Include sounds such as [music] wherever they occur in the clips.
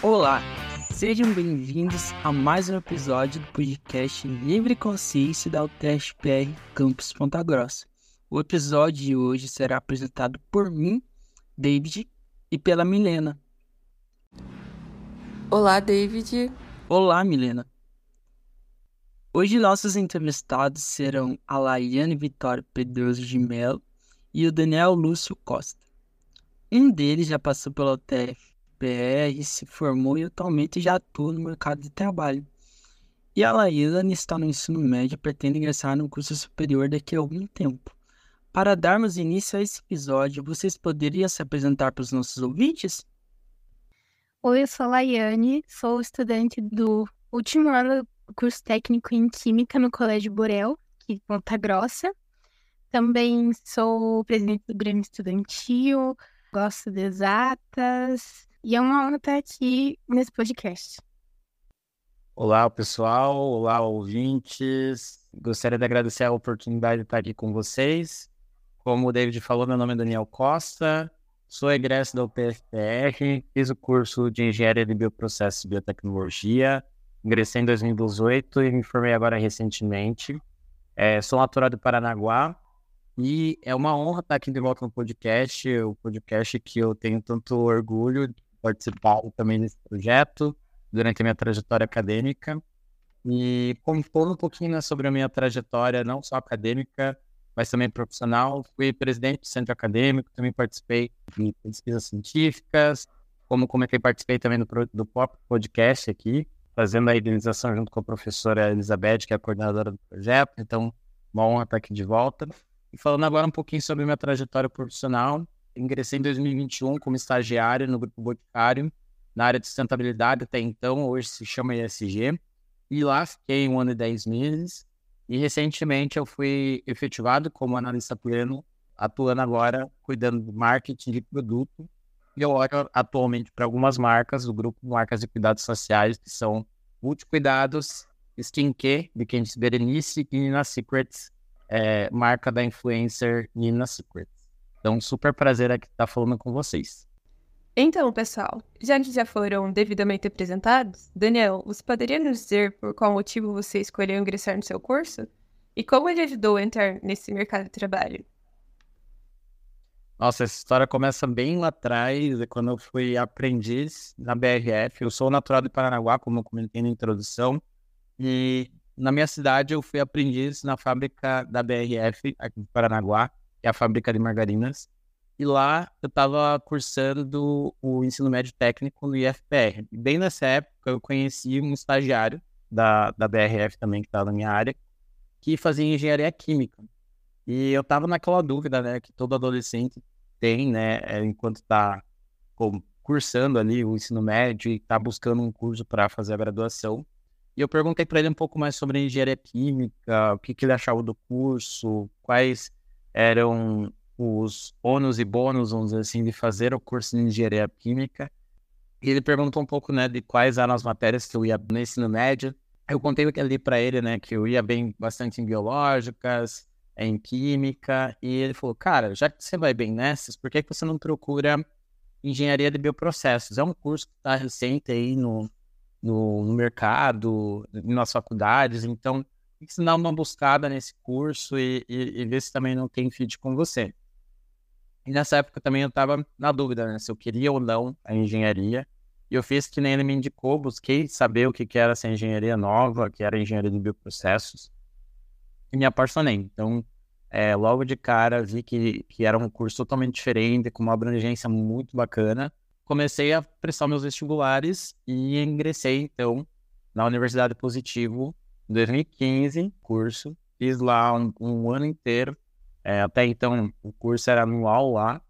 Olá, sejam bem-vindos a mais um episódio do podcast Livre Consciência da UTSPR Campus Ponta Grossa. O episódio de hoje será apresentado por mim, David, e pela Milena. Olá, David. Olá, Milena. Hoje nossos entrevistados serão a Laiane Vitória Pedroso de Mello e o Daniel Lúcio Costa. Um deles já passou pela UTFPR, se formou e atualmente já atua no mercado de trabalho. E a Laiane está no ensino médio e pretende ingressar no curso superior daqui a algum tempo. Para darmos início a esse episódio, vocês poderiam se apresentar para os nossos ouvintes? Oi, eu sou a Laiane, sou estudante do último ano do curso técnico em Química no Colégio Borel, aqui de Ponta Grossa. Também sou presidente do Grêmio Estudantil, gosto de exatas, e é uma honra estar aqui nesse podcast. Olá, pessoal. Olá, ouvintes. Gostaria de agradecer a oportunidade de estar aqui com vocês. Como o David falou, meu nome é Daniel Costa, sou egresso da UPFPR, fiz o curso de Engenharia de Bioprocessos e Biotecnologia, ingressei em 2018 e me formei agora recentemente. É, sou natural de Paranaguá e é uma honra estar aqui de volta no podcast, o podcast que eu tenho tanto orgulho de participar também desse projeto durante a minha trajetória acadêmica. E contando um pouquinho né, sobre a minha trajetória, não só acadêmica, mas também profissional. Fui presidente do centro acadêmico, também participei de pesquisas científicas, como comentei, participei também do, do podcast aqui, fazendo a idealização junto com a professora Elizabeth, que é a coordenadora do projeto. Então, uma honra estar aqui de volta. E falando agora um pouquinho sobre minha trajetória profissional, ingressei em 2021 como estagiário no Grupo Boticário, na área de sustentabilidade até então, hoje se chama ESG. E lá fiquei um ano e dez meses. E recentemente eu fui efetivado como analista pleno, atuando agora cuidando do marketing de produto. E eu olho atualmente para algumas marcas do grupo Marcas de Cuidados Sociais, que são Multicuidados, Skincare, de Candice Berenice e Nina Secrets, é, marca da influencer Nina Secrets. Então, super prazer aqui estar falando com vocês. Então, pessoal, já que já foram devidamente apresentados, Daniel, você poderia nos dizer por qual motivo você escolheu ingressar no seu curso? E como ele ajudou a entrar nesse mercado de trabalho? Nossa, essa história começa bem lá atrás, quando eu fui aprendiz na BRF. Eu sou natural de Paranaguá, como eu comentei na introdução, e na minha cidade eu fui aprendiz na fábrica da BRF, aqui de Paranaguá, é a fábrica de margarinas. E lá eu estava cursando o ensino médio técnico no IFPR. Bem nessa época eu conheci um estagiário da, da BRF também, que estava na minha área, que fazia engenharia química. E eu estava naquela dúvida, né, que todo adolescente tem, né, é, enquanto está cursando ali o ensino médio e está buscando um curso para fazer a graduação. E eu perguntei para ele um pouco mais sobre engenharia química, o que, que ele achava do curso, quais eram os ônus e bônus, vamos dizer assim, de fazer o curso de engenharia química. E ele perguntou um pouco, né, de quais eram as matérias que eu ia no ensino médio. Eu contei ali para ele, né, que eu ia bem bastante em biológicas, em química, e ele falou, cara, já que você vai bem nessas, por que, que você não procura engenharia de bioprocessos? É um curso que está recente aí no, no, no mercado, nas faculdades, então tem que dar uma buscada nesse curso e, e, e ver se também não tem fit com você. E nessa época também eu estava na dúvida, né, se eu queria ou não a engenharia. E eu fiz que nem ele me indicou, busquei saber o que, que era essa engenharia nova, que era engenharia de bioprocessos, e me apaixonei. Então, é, logo de cara, vi que, que era um curso totalmente diferente, com uma abrangência muito bacana. Comecei a prestar meus vestibulares e ingressei, então, na Universidade Positivo, em 2015, curso. Fiz lá um, um ano inteiro é, até então, o curso era anual lá,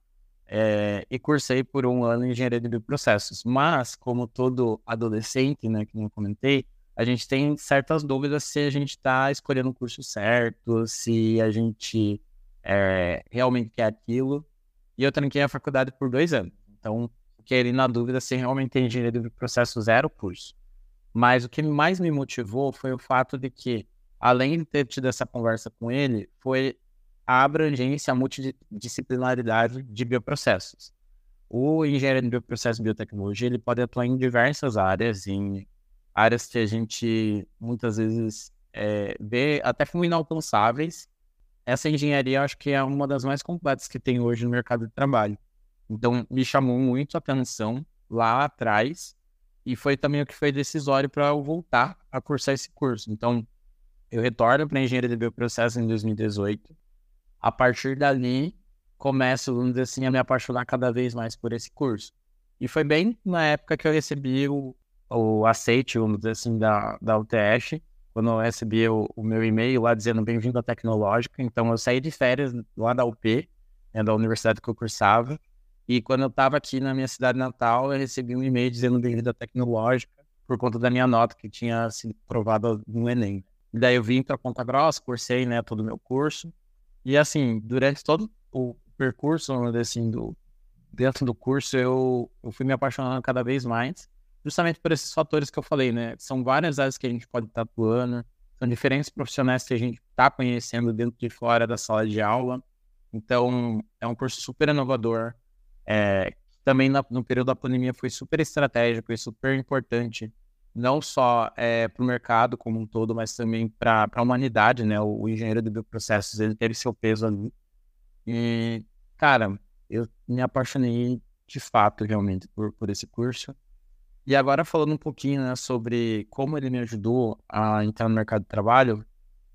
é, e cursei por um ano em engenharia de bioprocessos. Mas, como todo adolescente, né, que eu comentei, a gente tem certas dúvidas se a gente está escolhendo o curso certo, se a gente é, realmente quer aquilo. E eu tranquei a faculdade por dois anos. Então, fiquei ali na dúvida se realmente engenharia de bioprocessos era o curso. Mas o que mais me motivou foi o fato de que, além de ter tido essa conversa com ele, foi a abrangência, a multidisciplinaridade de bioprocessos. o engenheiro de bioprocesso e biotecnologia ele pode atuar em diversas áreas, em áreas que a gente muitas vezes é, vê até como inalcançáveis. Essa engenharia acho que é uma das mais completas que tem hoje no mercado de trabalho. Então me chamou muito a atenção lá atrás e foi também o que foi decisório para eu voltar a cursar esse curso. Então eu retorno para engenharia de bioprocesso em 2018. A partir dali começo, vamos dizer assim, a me apaixonar cada vez mais por esse curso. E foi bem na época que eu recebi o, o aceite, vamos dizer assim, da, da UTS, quando eu recebi o, o meu e-mail lá dizendo bem-vindo à Tecnológica. Então, eu saí de férias lá da UP, né, da universidade que eu cursava, e quando eu estava aqui na minha cidade natal, eu recebi um e-mail dizendo bem-vindo à Tecnológica, por conta da minha nota que tinha sido provada no Enem. E daí eu vim para Ponta Grossa, cursei né, todo o meu curso. E assim, durante todo o percurso, assim, do, dentro do curso, eu, eu fui me apaixonando cada vez mais, justamente por esses fatores que eu falei, né? São várias áreas que a gente pode estar atuando, são diferentes profissionais que a gente está conhecendo dentro e fora da sala de aula. Então, é um curso super inovador. É, também na, no período da pandemia foi super estratégico e super importante, não só é, para o mercado como um todo, mas também para a humanidade, né? O, o engenheiro de bioprocessos ele teve seu peso ali. E, cara, eu me apaixonei de fato, realmente, por, por esse curso. E agora falando um pouquinho né, sobre como ele me ajudou a entrar no mercado de trabalho,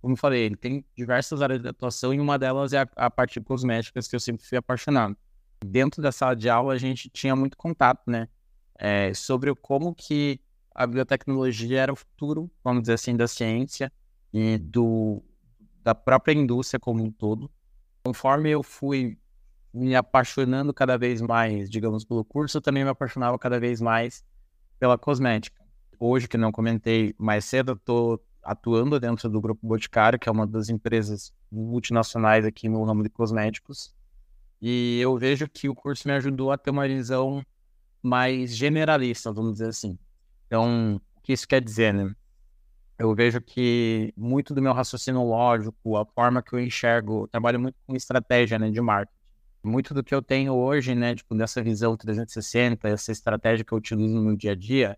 como eu falei, ele tem diversas áreas de atuação e uma delas é a, a parte de cosméticas que eu sempre fui apaixonado. Dentro da sala de aula a gente tinha muito contato, né, é, sobre como que a biotecnologia era o futuro, vamos dizer assim, da ciência e do, da própria indústria como um todo. Conforme eu fui me apaixonando cada vez mais, digamos, pelo curso, eu também me apaixonava cada vez mais pela cosmética. Hoje, que não comentei mais cedo, estou atuando dentro do Grupo Boticário, que é uma das empresas multinacionais aqui no ramo de cosméticos. E eu vejo que o curso me ajudou a ter uma visão mais generalista, vamos dizer assim. Então, o que isso quer dizer, né? eu vejo que muito do meu raciocínio lógico, a forma que eu enxergo, eu trabalho muito com estratégia né, de marketing. Muito do que eu tenho hoje, né, tipo, dessa visão 360, essa estratégia que eu utilizo no dia a dia,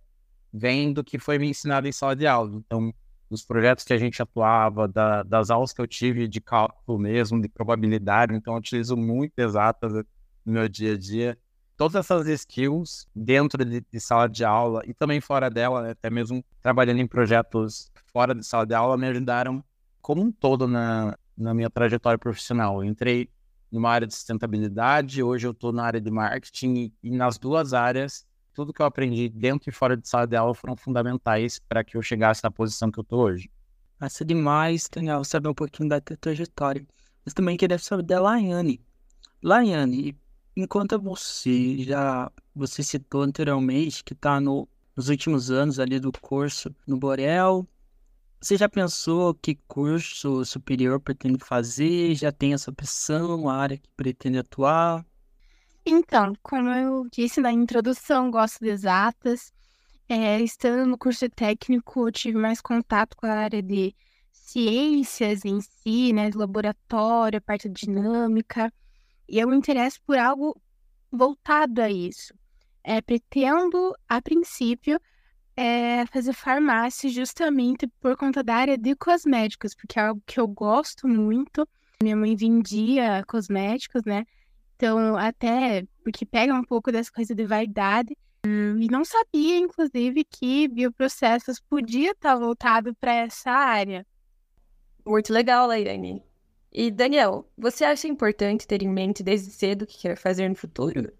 vem do que foi me ensinado em sala de aula. Então, dos projetos que a gente atuava, da, das aulas que eu tive de cálculo mesmo, de probabilidade, então eu utilizo muito exatas no meu dia a dia todas essas skills dentro de, de, sala de aula e também fora dela, né, até mesmo trabalhando em projetos fora de sala de aula, me ajudaram como um todo na, na minha trajetória profissional. Eu entrei numa área de sustentabilidade, hoje eu estou na área de marketing e, nas duas áreas, tudo que eu aprendi dentro e fora de sala de aula foram fundamentais para que eu chegasse na posição que eu estou hoje. Massa demais, Daniel, saber um pouquinho da tua trajetória. Mas também queria saber da Laiane. Laiane, enquanto você já você citou anteriormente que está no, nos últimos anos ali do curso no Borel, você já pensou que curso superior pretende fazer? Já tem essa opção, a área que pretende atuar? Então, como eu disse na introdução, gosto de exatas. É, estando no curso técnico, tive mais contato com a área de ciências em si, né, laboratório, parte dinâmica. E eu me interesso por algo voltado a isso. É, pretendo, a princípio, é, fazer farmácia justamente por conta da área de cosméticos, porque é algo que eu gosto muito. Minha mãe vendia cosméticos, né? Então, até porque pega um pouco dessa coisa de vaidade. E não sabia, inclusive, que bioprocessos podia estar voltado para essa área. Muito legal, Lairane. E, Daniel, você acha importante ter em mente desde cedo o que quer fazer no futuro?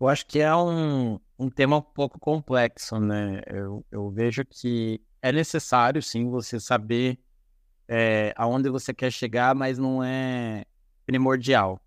Eu acho que é um, um tema um pouco complexo, né? Eu, eu vejo que é necessário, sim, você saber é, aonde você quer chegar, mas não é primordial.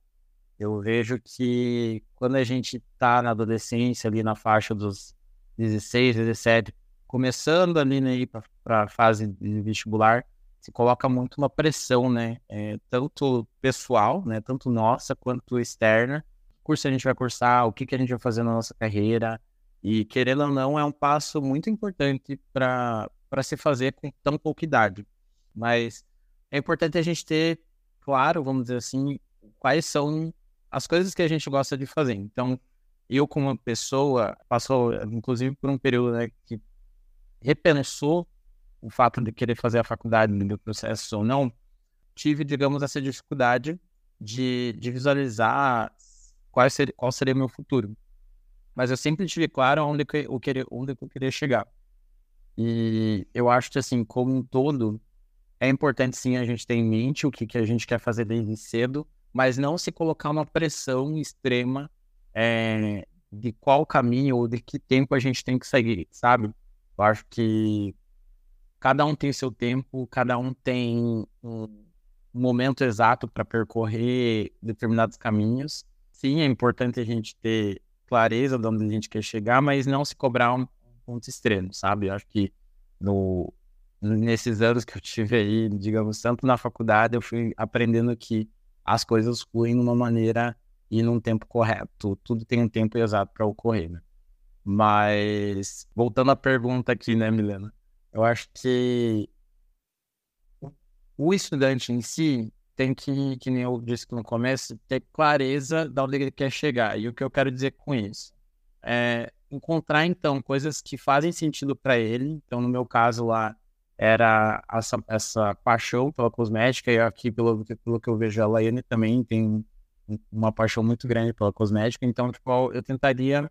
Eu vejo que quando a gente está na adolescência, ali na faixa dos 16, 17, começando ali né, para a fase de vestibular, se coloca muito uma pressão, né? É, tanto pessoal, né? Tanto nossa quanto externa. Que curso a gente vai cursar, o que, que a gente vai fazer na nossa carreira. E, querendo ou não, é um passo muito importante para se fazer com tão pouca idade. Mas é importante a gente ter claro, vamos dizer assim, quais são as coisas que a gente gosta de fazer. Então, eu como pessoa passou, inclusive, por um período né, que repensou o fato de querer fazer a faculdade no processo ou não, tive, digamos, essa dificuldade de, de visualizar qual seria, qual seria meu futuro. Mas eu sempre tive claro onde, que, eu queria, onde eu queria chegar. E eu acho que, assim, como um todo, é importante sim a gente ter em mente o que, que a gente quer fazer desde cedo, mas não se colocar uma pressão extrema é, de qual caminho ou de que tempo a gente tem que seguir, sabe? Eu acho que cada um tem seu tempo, cada um tem um momento exato para percorrer determinados caminhos. Sim, é importante a gente ter clareza de onde a gente quer chegar, mas não se cobrar um ponto extremo, sabe? Eu acho que no, nesses anos que eu tive aí, digamos, tanto na faculdade, eu fui aprendendo que as coisas fluem de uma maneira e num tempo correto. Tudo tem um tempo exato para ocorrer, né? Mas, voltando à pergunta aqui, né, Milena? Eu acho que o estudante em si tem que, que nem eu disse no começo, ter clareza de onde ele quer chegar. E o que eu quero dizer com isso? É encontrar, então, coisas que fazem sentido para ele. Então, no meu caso lá, era essa, essa paixão pela cosmética, e aqui, pelo, pelo que eu vejo, a Laiane também tem uma paixão muito grande pela cosmética, então, tipo, eu tentaria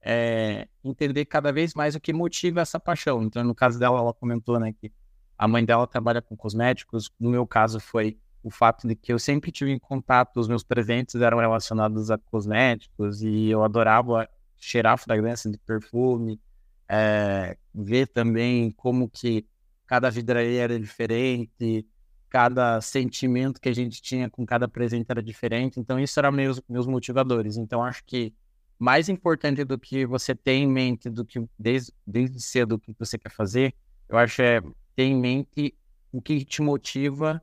é, entender cada vez mais o que motiva essa paixão. Então, no caso dela, ela comentou, né, que a mãe dela trabalha com cosméticos, no meu caso foi o fato de que eu sempre tive em contato, os meus presentes eram relacionados a cosméticos, e eu adorava cheirar fragrância de perfume, é, ver também como que cada vidraria era diferente, cada sentimento que a gente tinha com cada presente era diferente. Então, isso eram meus, meus motivadores. Então, acho que mais importante do que você ter em mente, do que desde, desde cedo o que você quer fazer, eu acho é ter em mente o que te motiva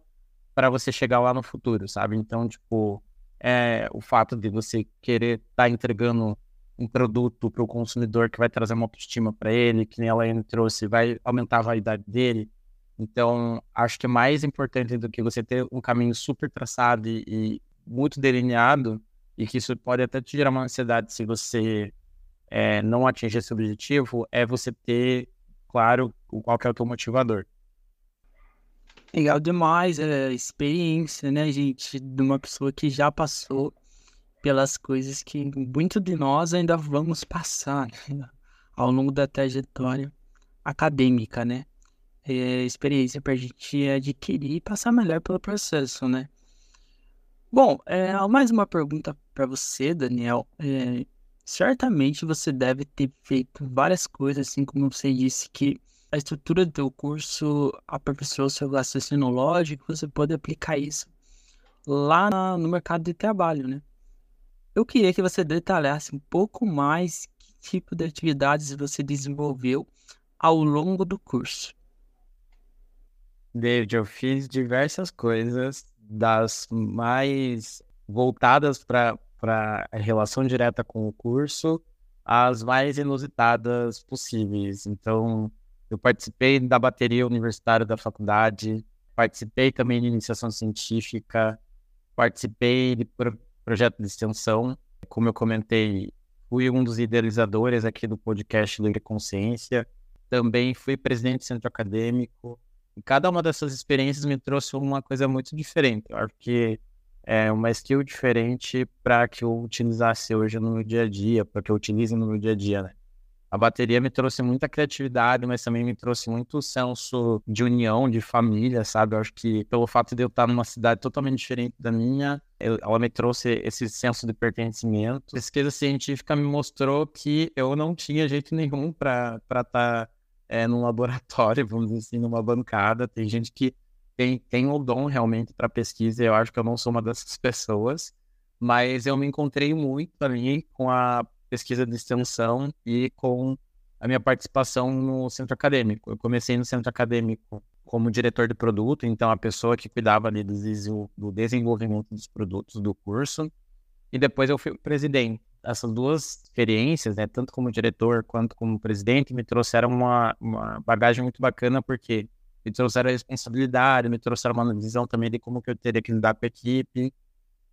para você chegar lá no futuro, sabe? Então, tipo, é o fato de você querer estar tá entregando um produto para o consumidor que vai trazer uma autoestima para ele, que nem ela trouxe, vai aumentar a vaidade dele. Então, acho que é mais importante do que você ter um caminho super traçado e, e muito delineado, e que isso pode até te gerar uma ansiedade se você é, não atingir esse objetivo, é você ter claro qual que é o teu motivador. Legal demais, é experiência, né, gente, de uma pessoa que já passou pelas coisas que muito de nós ainda vamos passar né? ao longo da trajetória acadêmica, né? É experiência para a gente adquirir e passar melhor pelo processo, né? Bom, é, mais uma pergunta para você, Daniel. É, certamente você deve ter feito várias coisas, assim como você disse que a estrutura do teu curso aperfeiçoou seu raciocínio lógico, você pode aplicar isso lá no mercado de trabalho, né? Eu queria que você detalhasse um pouco mais que tipo de atividades você desenvolveu ao longo do curso. David, eu fiz diversas coisas, das mais voltadas para a relação direta com o curso, as mais inusitadas possíveis. Então, eu participei da bateria universitária da faculdade, participei também de iniciação científica, participei de projeto de extensão. Como eu comentei, fui um dos idealizadores aqui do podcast Livre Consciência. Também fui presidente do centro acadêmico. E cada uma dessas experiências me trouxe uma coisa muito diferente. Eu acho que é uma skill diferente para que eu utilizasse hoje no meu dia a dia, para que eu utilize no meu dia a dia, né? A bateria me trouxe muita criatividade, mas também me trouxe muito senso de união, de família, sabe? Eu acho que pelo fato de eu estar numa cidade totalmente diferente da minha, ela me trouxe esse senso de pertencimento. A pesquisa científica me mostrou que eu não tinha jeito nenhum para estar tá, é, num laboratório, [laughs] vamos dizer assim, numa bancada. Tem gente que tem, tem o dom realmente para pesquisa, eu acho que eu não sou uma dessas [laughs] pessoas, mas eu me encontrei muito ali com a pesquisa de extensão e com a minha participação no centro acadêmico. Eu comecei no centro acadêmico como diretor de produto, então a pessoa que cuidava ali do desenvolvimento dos produtos do curso, e depois eu fui presidente. Essas duas experiências, né, tanto como diretor quanto como presidente, me trouxeram uma, uma bagagem muito bacana, porque me trouxeram responsabilidade, me trouxeram uma visão também de como que eu teria que lidar com a equipe,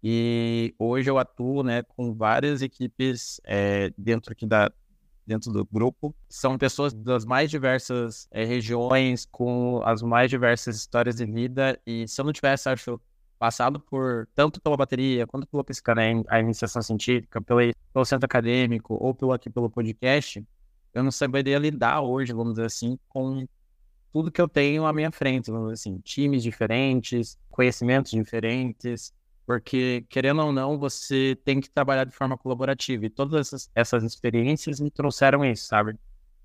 E hoje eu atuo né, com várias equipes é, dentro aqui da, dentro do grupo. São pessoas das mais diversas é, regiões, com as mais diversas histórias de vida. E se eu não tivesse, acho, passado por tanto pela bateria, quanto pela pesca, né, a iniciação científica, pelo, pelo centro acadêmico ou pelo aqui pelo podcast, eu não saberia lidar hoje, vamos dizer assim, com tudo que eu tenho à minha frente, vamos dizer assim, times diferentes, conhecimentos diferentes, porque, querendo ou não, você tem que trabalhar de forma colaborativa. E todas essas, essas experiências me trouxeram isso, sabe?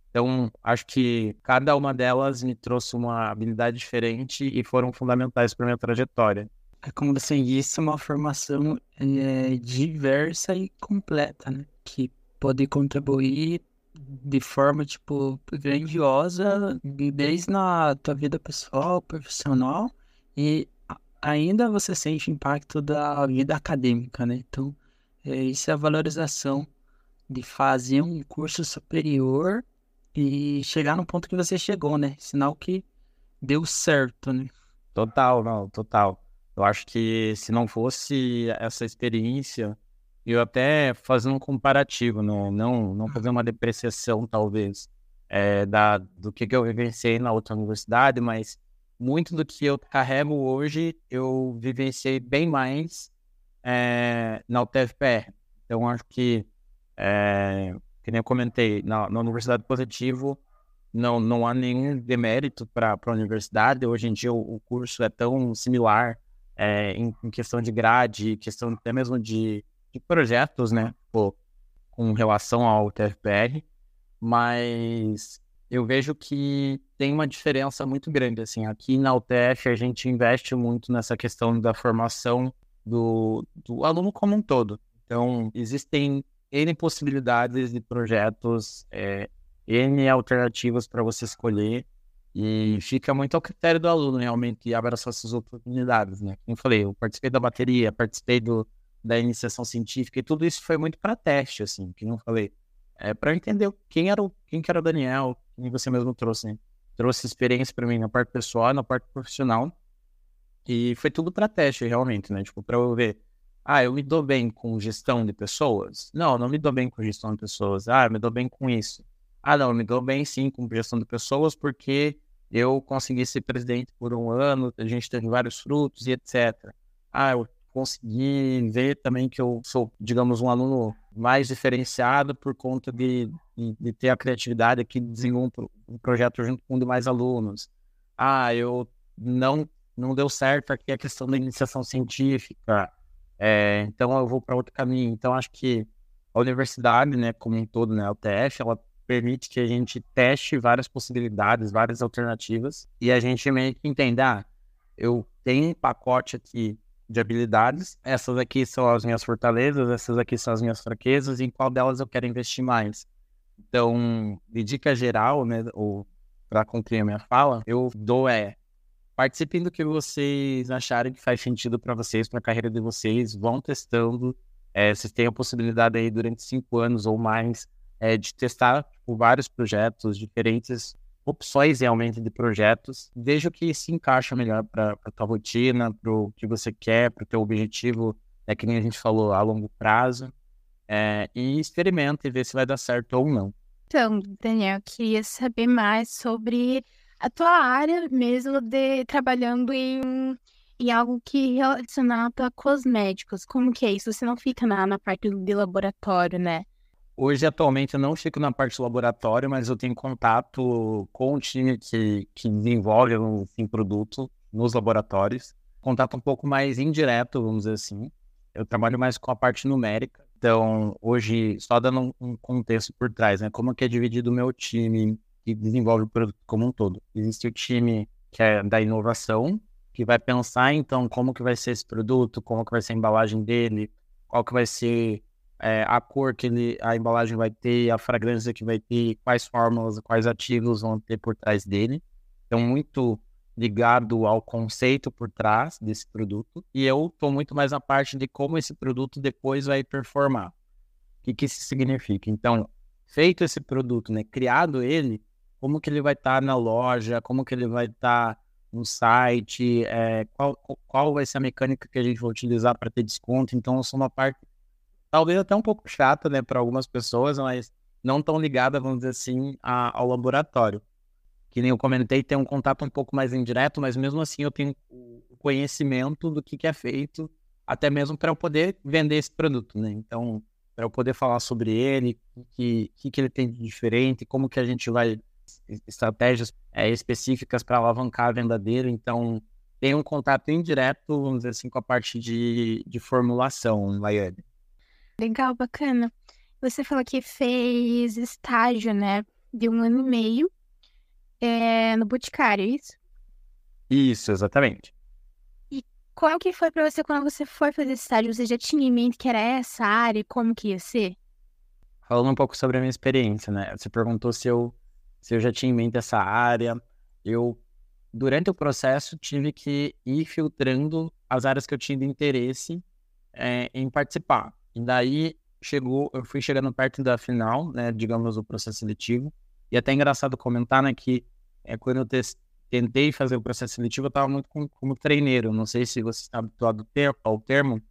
Então, acho que cada uma delas me trouxe uma habilidade diferente e foram fundamentais para minha trajetória. É como você disse, uma formação é, diversa e completa, né? Que pode contribuir de forma, tipo, grandiosa, desde na tua vida pessoal, profissional, e ainda você sente o impacto da vida acadêmica, né? Então, é, isso é a valorização de fazer um curso superior e chegar no ponto que você chegou, né? Sinal que deu certo, né? Total, não, total. Eu acho que se não fosse essa experiência, eu até fazer um comparativo, não, não, não fazer uma depreciação, talvez, é, da, do que, que eu vivenciei na outra universidade, mas muito do que eu carrego hoje, eu vivenciei bem mais é, na UTFPR. Então, acho que, é, que nem eu comentei, na, na Universidade Positivo, não, não há nenhum demérito para a universidade. Hoje em dia, o, o curso é tão similar é, em, em, questão de grade, questão até mesmo de, de projetos, né, Pô, com relação ao UTFPR, mas eu vejo que tem uma diferença muito grande. Assim, aqui na UTF a gente investe muito nessa questão da formação do, do aluno como um todo. Então, existem N possibilidades de projetos, é, N alternativas para você escolher, e fica muito ao critério do aluno realmente abraçar essas oportunidades, né? Como eu falei, eu participei da bateria, participei do, da iniciação científica, e tudo isso foi muito para teste, assim, que não falei. É para entender quem era o, quem que era o Daniel, quem você mesmo trouxe, né? Trouxe experiência para mim na parte pessoal, na parte profissional. E foi tudo para teste, realmente, né? Tipo, para eu ver. Ah, eu me dou bem com gestão de pessoas? Não, não me dou bem com gestão de pessoas. Ah, eu me dou bem com isso. Ah, não, eu me dou bem sim com gestão de pessoas porque eu consegui ser presidente por um ano, a gente teve vários frutos e etc. Ah, eu consegui ver também que eu sou, digamos, um aluno mais diferenciado por conta de, de, de ter a criatividade aqui de um, um projeto junto com mais alunos. Ah, eu não não deu certo aqui a questão da iniciação científica, é, então eu vou para outro caminho. Então acho que a universidade, né, como um todo, né, a UTF, ela permite que a gente teste várias possibilidades, várias alternativas e a gente meio que entenda, ah, eu tenho um pacote aqui de habilidades. Essas aqui são as minhas fortalezas, essas aqui são as minhas fraquezas, e em qual delas eu quero investir mais. Então, de dica geral, né, ou para concluir a minha fala, eu dou é participem do que vocês acharem que faz sentido para vocês, para a carreira de vocês, vão testando. É, vocês têm a possibilidade aí durante cinco anos ou mais é, de testar tipo, vários projetos diferentes opções realmente de projetos. Veja o que se encaixa melhor para a tua rotina, para o que você quer, para o teu objetivo, é que nem a gente falou, a longo prazo. É, e experimenta e vê se vai dar certo ou não. Então, Daniel, eu queria saber mais sobre a tua área mesmo de trabalhando em, em algo que relacionado a cosméticos. Como que é isso? Você não fica na, na parte de laboratório, né? Hoje, atualmente, eu não fico na parte do laboratório, mas eu tenho contato com o time que, que desenvolve fim produto nos laboratórios. Contato um pouco mais indireto, vamos dizer assim. Eu trabalho mais com a parte numérica. Então, hoje, só dando um contexto por trás, né? Como que é dividido o meu time que desenvolve o produto como um todo. Existe o time que é da inovação, que vai pensar, então, como que vai ser esse produto, como que vai ser a embalagem dele, qual que vai ser é, a cor que ele, a embalagem vai ter, a fragrância que vai ter, quais fórmulas, quais ativos vão ter por trás dele. Então, muito ligado ao conceito por trás desse produto. E eu estou muito mais na parte de como esse produto depois vai performar. O que, que isso significa? Então, feito esse produto, né, criado ele, como que ele vai estar tá na loja, como que ele vai estar tá, um site, é, qual, qual vai ser a mecânica que a gente vai utilizar para ter desconto. Então, eu sou uma parte, talvez até um pouco chata, né, para algumas pessoas, mas não tão ligada, vamos dizer assim, a, ao laboratório. Que nem eu comentei, tem um contato um pouco mais indireto, mas mesmo assim eu tenho o conhecimento do que, que é feito, até mesmo para eu poder vender esse produto, né? Então, para eu poder falar sobre ele, o que, que, que ele tem de diferente, como que a gente vai estratégias é, específicas para alavancar a venda dele. Então, tem um contato indireto, vamos dizer assim, com a parte de, de formulação, Laiane. Legal, bacana. Você falou que fez estágio, né, de um ano e meio é, no Boticário, é isso? Isso, exatamente. E qual que foi para você quando você foi fazer esse estágio? Você já tinha em mente que era essa área e como que ia ser? Falando um pouco sobre a minha experiência, né? Você perguntou se eu se eu já tinha em mente essa área. Eu, durante o processo, tive que ir filtrando as áreas que eu tinha de interesse é, em participar. E daí chegou, eu fui chegando perto da final, né, digamos, do processo seletivo. E até é engraçado comentar, né, que é, quando eu tentei fazer o processo seletivo, eu estava muito como, como, treineiro. Não sei se você está habituado ao termo,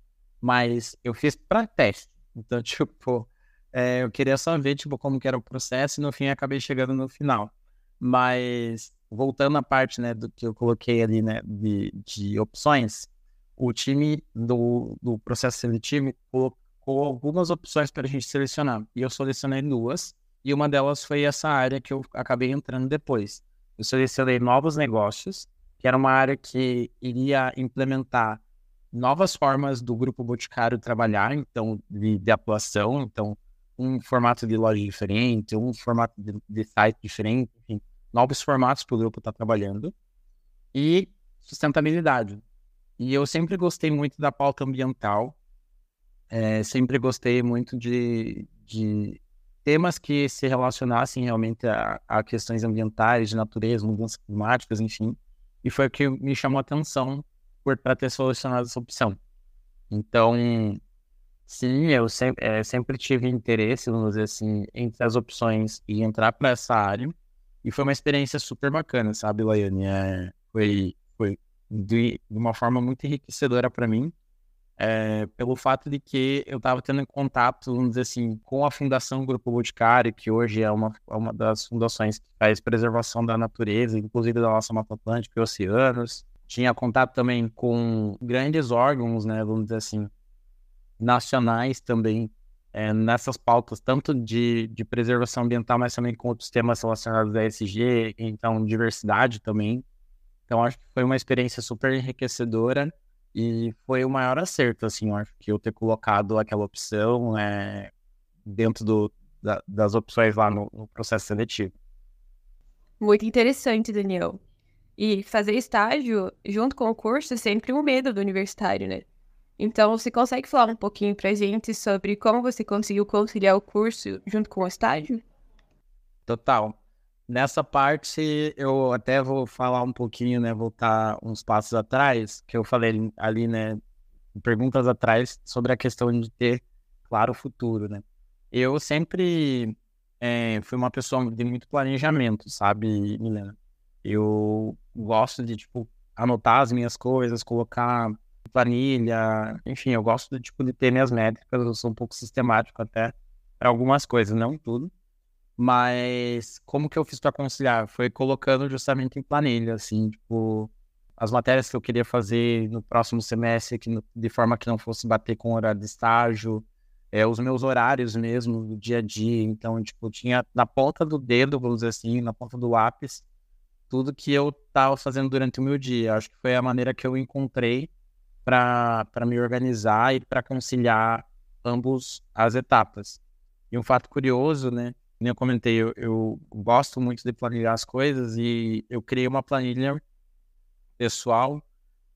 mas eu fiz para teste. Então, [laughs] tipo, é, eu queria só ver, tipo, como que era o processo e no fim acabei chegando no final. Mas, voltando à parte, né, do que eu coloquei ali, né, de, de opções, o time do, do processo seletivo colocou algumas opções para a gente selecionar. E eu selecionei duas, e uma delas foi essa área que eu acabei entrando depois. Eu selecionei novos negócios, que era uma área que iria implementar novas formas do grupo Boticário trabalhar, então, de, de atuação, então, um formato de loja diferente, um formato de, de site diferente, enfim, novos formatos para o grupo estar tá trabalhando. E sustentabilidade. E eu sempre gostei muito da pauta ambiental, é, sempre gostei muito de, de temas que se relacionassem realmente a, a questões ambientais, de natureza, mudanças climáticas, enfim. E foi o que me chamou a atenção para ter solucionado essa opção. Então, Sim, eu sempre, é, sempre tive interesse, vamos dizer assim, entre as opções e entrar para essa área. E foi uma experiência super bacana, sabe, Laiane? É, foi foi de, de uma forma muito enriquecedora para mim, é, pelo fato de que eu estava tendo contato, vamos dizer assim, com a Fundação Grupo Boticário, que hoje é uma, é uma das fundações que faz preservação da natureza, inclusive da nossa Mata Atlântica e oceanos. Tinha contato também com grandes órgãos, né, vamos dizer assim, nacionais também é, nessas pautas, tanto de, de preservação ambiental, mas também com outros temas relacionados à ESG, então diversidade também. Então acho que foi uma experiência super enriquecedora e foi o maior acerto, assim, eu acho que eu ter colocado aquela opção é, dentro do, da, das opções lá no, no processo seletivo. Muito interessante, Daniel. E fazer estágio junto com o curso é sempre um medo do universitário, né? Então, você consegue falar um pouquinho pra gente sobre como você conseguiu conciliar o curso junto com o estágio? Total. Nessa parte, eu até vou falar um pouquinho, né? Voltar uns passos atrás, que eu falei ali, né? Perguntas atrás sobre a questão de ter, claro, o futuro, né? Eu sempre é, fui uma pessoa de muito planejamento, sabe, Milena? Eu gosto de, tipo, anotar as minhas coisas, colocar planilha, enfim, eu gosto de, tipo, de ter minhas métricas, eu sou um pouco sistemático até para algumas coisas, não tudo. Mas como que eu fiz para conciliar? Foi colocando justamente em planilha, assim, tipo, as matérias que eu queria fazer no próximo semestre, que, de forma que não fosse bater com o horário de estágio, é, os meus horários mesmo, do dia a dia. Então, tipo, tinha na ponta do dedo, vamos dizer assim, na ponta do lápis, tudo que eu estava fazendo durante o meu dia. Acho que foi a maneira que eu encontrei para me organizar e para conciliar ambos as etapas. E um fato curioso, né? Como eu comentei, eu, eu gosto muito de planilhar as coisas e eu criei uma planilha pessoal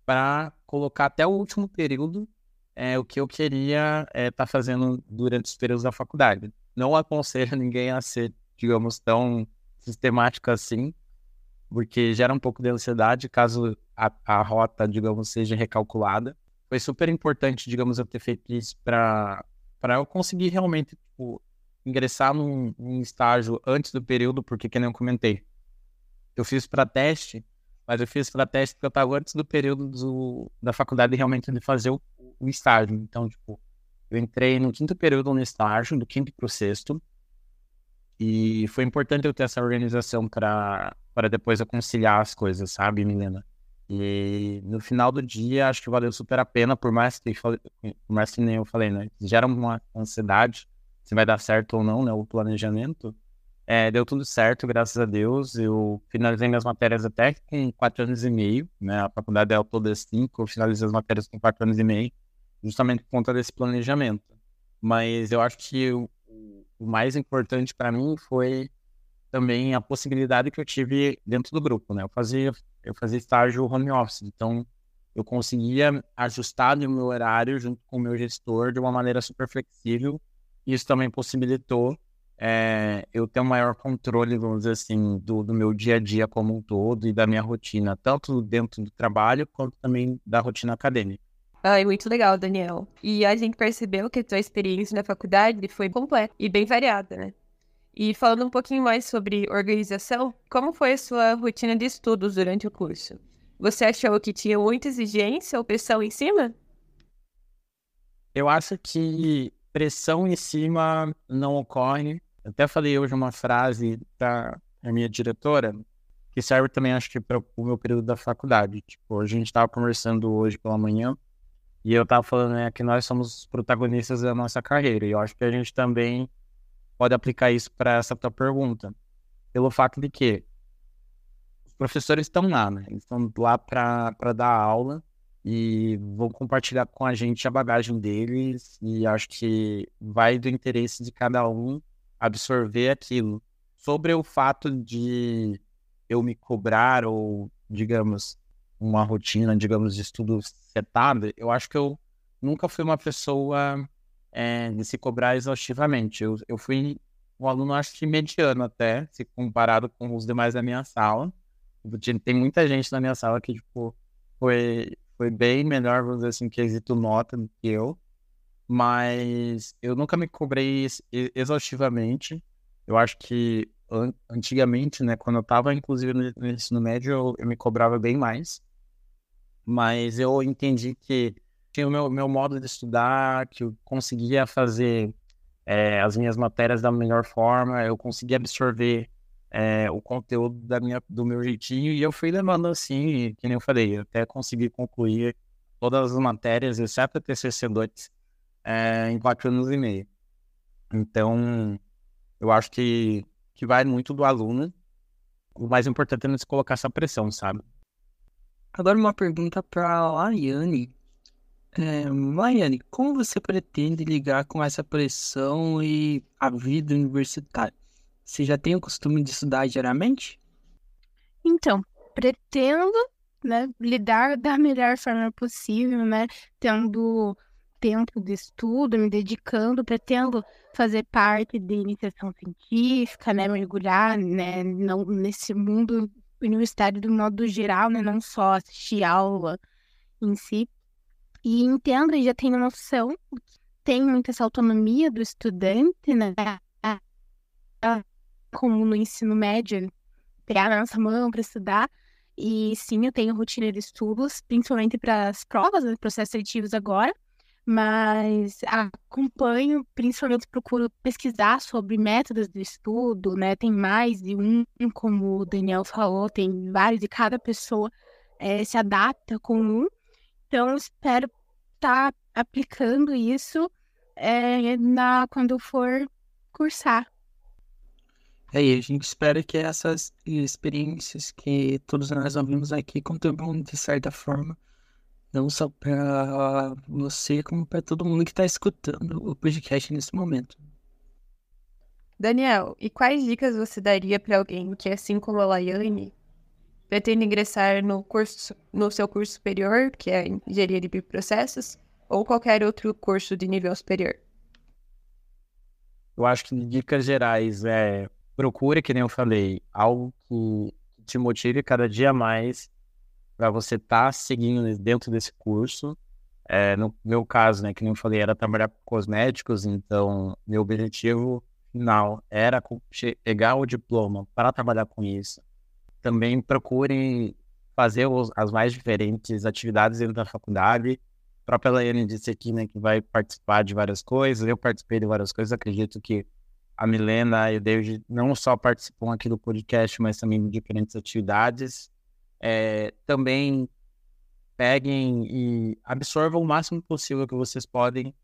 para colocar até o último período é, o que eu queria estar é, tá fazendo durante os períodos da faculdade. Não aconselho [laughs] ninguém a ser, digamos, tão sistemático assim, porque gera um pouco de ansiedade caso a, a rota, digamos, seja recalculada. Foi super importante, digamos, eu ter feito isso para eu conseguir realmente tipo, ingressar num, num, estágio antes do período, porque, que nem eu comentei, eu fiz para teste, mas eu fiz estratégia porque eu estava antes do período do, da faculdade realmente de fazer o, o estágio. Então, tipo, eu entrei no quinto período no estágio, do quinto para o sexto. E foi importante eu ter essa organização para depois eu conciliar as coisas, sabe, Milena? E no final do dia, acho que valeu super a pena, por mais que, por mais que nem eu falei, né? Gera uma ansiedade se vai dar certo ou não, né? O planejamento. É, deu tudo certo, graças a Deus. Eu finalizei minhas matérias até com quatro anos e meio, né? A faculdade é ao todo cinco, eu finalizei as matérias com quatro anos e meio, justamente por conta desse planejamento. Mas eu acho que o, o mais importante para mim foi também a possibilidade que eu tive dentro do grupo, né? Eu fazia, eu fazia estágio home office, então eu conseguia ajustar o meu horário junto com o meu gestor de uma maneira super flexível. Isso também possibilitou é, eu ter um maior controle, vamos dizer assim, do, do, meu dia a dia como um todo e da minha rotina, tanto dentro do trabalho quanto também da rotina acadêmica. Ai, muito legal, Daniel. E a gente percebeu que a tua experiência na faculdade foi completa e bem variada, né? E falando um pouquinho mais sobre organização, como foi a sua rotina de estudos durante o curso? Você achou que tinha muita exigência ou pressão em cima? Eu acho que pressão em cima não ocorre, até falei hoje uma frase da minha diretora, que serve também, acho que, para o meu período da faculdade. Tipo, a gente estava conversando hoje pela manhã e eu estava falando né, que nós somos protagonistas da nossa carreira. E eu acho que a gente também pode aplicar isso para essa tua pergunta. Pelo fato de que os professores estão lá, né? Eles estão lá para dar aula e vão compartilhar com a gente a bagagem deles. E acho que vai do interesse de cada um absorver aquilo. Sobre o fato de eu me cobrar ou, digamos, uma rotina, digamos, de estudo setada, eu acho que eu nunca fui uma pessoa é, de se cobrar exaustivamente. Eu, eu fui um aluno, acho que mediano até, se comparado com os demais da minha sala. Tem muita gente na minha sala que, tipo, foi, foi bem melhor, vamos dizer assim, quesito nota do que eu mas eu nunca me cobrei exaustivamente. Eu acho que an antigamente, né, quando eu estava inclusive no ensino médio, eu, eu, me cobrava bem mais. Mas eu entendi que tinha o meu, meu modo de estudar, que eu conseguia fazer é, as minhas matérias da melhor forma, eu conseguia absorver é, o conteúdo da minha, do meu jeitinho, e eu fui levando assim, que nem eu falei, até consegui concluir todas as matérias, exceto a TCC2, é, em quatro anos e meio. Então, eu acho que, que vai muito do aluno. O mais importante é não se colocar essa pressão, sabe? Agora uma pergunta para a Laiane. É, Laiane, como você pretende ligar com essa pressão e a vida universitária? Você já tem o costume de estudar diariamente? Então, pretendo né, lidar [laughs] da melhor forma possível, né? Tendo tempo de estudo, me dedicando, pretendo fazer parte de iniciação científica, né, mergulhar, né, não, nesse mundo universitário do modo geral, né, não só assistir aula em si. E entendo e já tenho noção, tem muita essa autonomia do estudante, né, como no ensino médio, pegar na nossa mão para estudar, e sim, eu tenho rotina de estudos, principalmente para as provas, né, processos seletivos agora, mas acompanho, principalmente procuro pesquisar sobre métodos de estudo, né? Tem mais de um, como o Daniel falou, tem vários, e cada pessoa é, se adapta com um. Então, espero estar tá aplicando isso é, na, quando eu for cursar. É, e a gente espera que essas experiências que todos nós ouvimos aqui contribuam de certa forma não só para você, como para todo mundo que está escutando o podcast nesse momento. Daniel, e quais dicas você daria para alguém que, assim como a Laiane, pretende ingressar no, curso, no seu curso superior, que é Engenharia de Bioprocessos, ou qualquer outro curso de nível superior? Eu acho que dicas gerais é procure, que nem eu falei, algo que te motive cada dia mais para você estar tá seguindo dentro desse curso. É, no meu caso, né, que nem eu falei, era trabalhar com cosméticos, então meu objetivo final era pegar o diploma para trabalhar com isso. Também procurem fazer os, as mais diferentes atividades dentro da faculdade. A própria Laiane disse aqui né, que vai participar de várias coisas, eu participei de várias coisas, acredito que a Milena e o David não só participam aqui do podcast, mas também de diferentes atividades. É, também peguem e absorvam o máximo possível que vocês podem,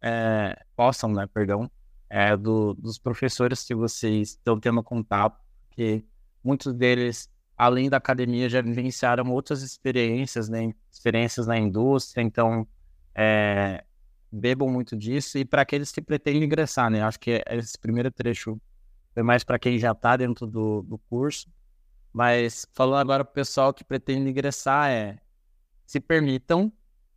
é, possam, né, perdão, é, do, dos professores que vocês estão tendo contato, porque muitos deles, além da academia, já vivenciaram outras experiências, né, experiências na indústria, então é, bebam muito disso. E para aqueles que pretendem ingressar, né, acho que esse primeiro trecho foi mais para quem já está dentro do, do curso, mas falando agora para o pessoal que pretende ingressar, é se permitam,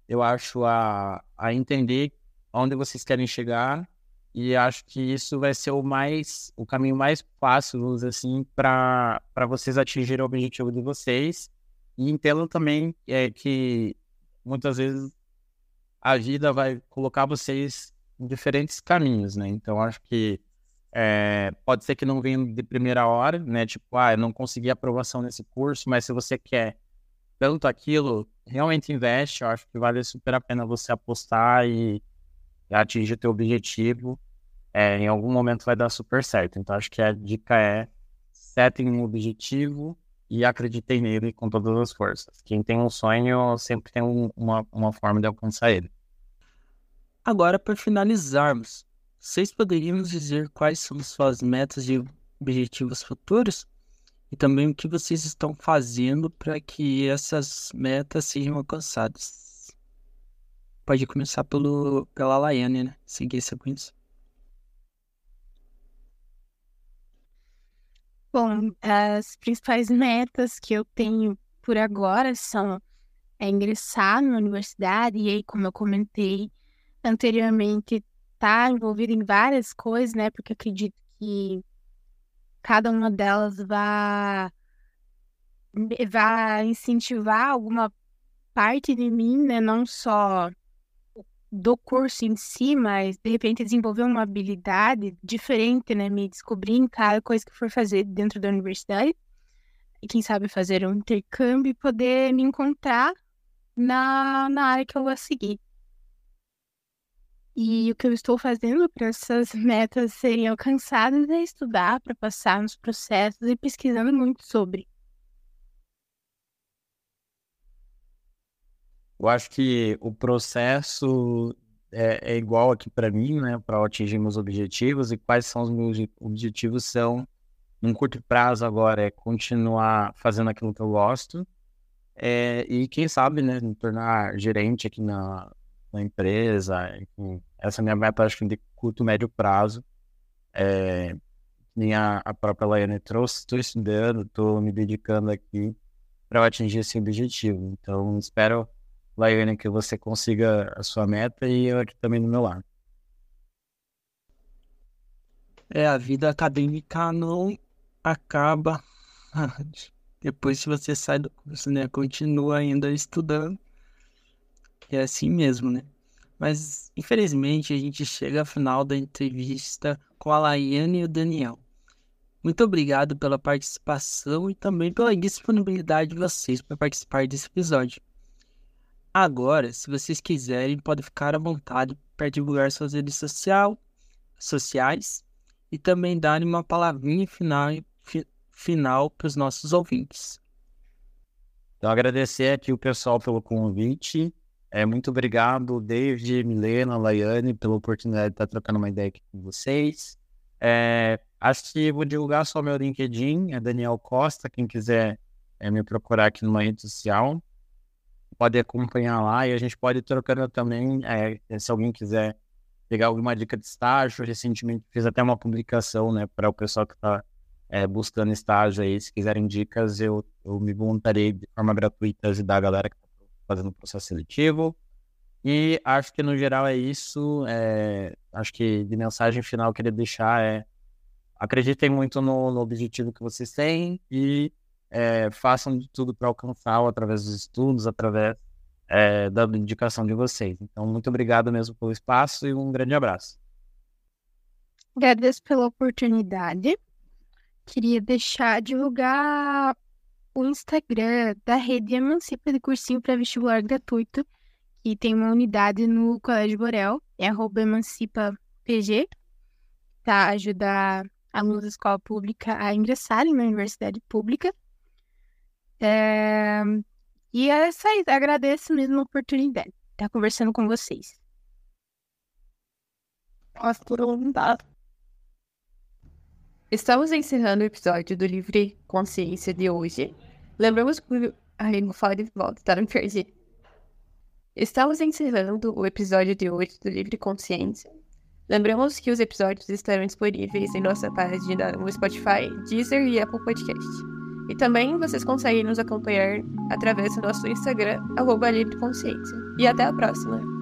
eu acho, a, a entender onde vocês querem chegar e acho que isso vai ser o mais o caminho mais fácil, vamos dizer assim, para vocês atingirem o objetivo de vocês. E entendam também é, que muitas vezes a vida vai colocar vocês em diferentes caminhos, né? Então acho que é, pode ser que não venha de primeira hora, né? Tipo, ah, eu não consegui aprovação nesse curso, mas se você quer tanto aquilo, realmente investe. Eu acho que vale super a pena você apostar e atingir o teu objetivo, é, em algum momento vai dar super certo. Então, acho que a dica é setem um objetivo e acreditem nele com todas as forças. Quem tem um sonho sempre tem um, uma, uma forma de alcançar ele. Agora, para finalizarmos, vocês poderiam nos dizer quais são suas metas e objetivos futuros? E também o que vocês estão fazendo para que essas metas sejam alcançadas? Pode começar pelo, pela Laiane, né? Seguir a sequência. Bom, as principais metas que eu tenho por agora são é, ingressar na universidade e aí, como eu comentei anteriormente, estar tá envolvido em várias coisas, né? Porque acredito que cada uma delas vai, vai incentivar alguma parte de mim, né? Não só do curso em si, mas de repente desenvolver uma habilidade diferente, né? Me descobrir em cada coisa que for fazer dentro da universidade. E quem sabe fazer um intercâmbio e poder me encontrar na, na área que eu vou seguir. E o que eu estou fazendo para essas metas serem alcançadas é estudar para passar nos processos e pesquisando muito sobre. Eu acho que o processo é, é igual aqui para mim, né, para atingir meus objetivos. E quais são os meus objetivos? São, num curto prazo agora, é continuar fazendo aquilo que eu gosto. É, e quem sabe, né, me tornar gerente aqui na, na empresa. Enfim, essa é a minha meta, acho que de curto, médio prazo. É, minha, a própria Laiane trouxe, estou estudando, estou me dedicando aqui para atingir esse objetivo. Então, espero Laiane, que você consiga a sua meta e eu aqui também do meu lado. É, a vida acadêmica não acaba [laughs] depois que você sai do curso, né? Continua ainda estudando. É assim mesmo, né? Mas, infelizmente, a gente chega ao final da entrevista com a Laiane e o Daniel. Muito obrigado pela participação e também pela disponibilidade de vocês para participar desse episódio. Agora, se vocês quiserem, podem ficar à vontade para divulgar suas redes social, sociais e também dar uma palavrinha final, fi, final para os nossos ouvintes. Então, agradecer aqui o pessoal pelo convite. É, muito obrigado, David, Milena, Laiane, pela oportunidade de estar trocando uma ideia aqui com vocês. É, acho que vou divulgar só meu LinkedIn, é Daniel Costa, quem quiser é, me procurar aqui numa rede social pode acompanhar lá e a gente pode ir trocando também, é, se alguém quiser pegar alguma dica de estágio, recentemente fiz até uma publicação, né, para o pessoal que está é, buscando estágio aí, se quiserem dicas, eu, eu me voluntarei de forma gratuita ajudar a galera que está fazendo o processo seletivo. E acho que no geral é isso. É, acho que de mensagem final eu queria deixar é acreditem muito no, no objetivo que vocês têm e é, façam de tudo para alcançar através dos estudos, através é, da indicação de vocês. Então, muito obrigado mesmo pelo espaço e um grande abraço. Agradeço pela oportunidade. Queria deixar divulgar o Instagram da rede Emancipa de Cursinho para Vestibular Gratuito, que tem uma unidade no Colégio Borel, é emancipapg, tá? Ajudar alunos da escola pública a ingressarem na universidade pública. É... E é isso aí, agradeço mesmo a oportunidade de estar conversando com vocês. Nossa, por um dado. Estamos encerrando o episódio do Livre Consciência de hoje. Lembramos que. Ai, não fala de volta, tá? Não perdi. Estamos encerrando o episódio de hoje do Livre Consciência. Lembramos que os episódios estarão disponíveis em nossa página no Spotify, Deezer e Apple Podcast. E também vocês conseguem nos acompanhar através do nosso Instagram, arroba. E até a próxima!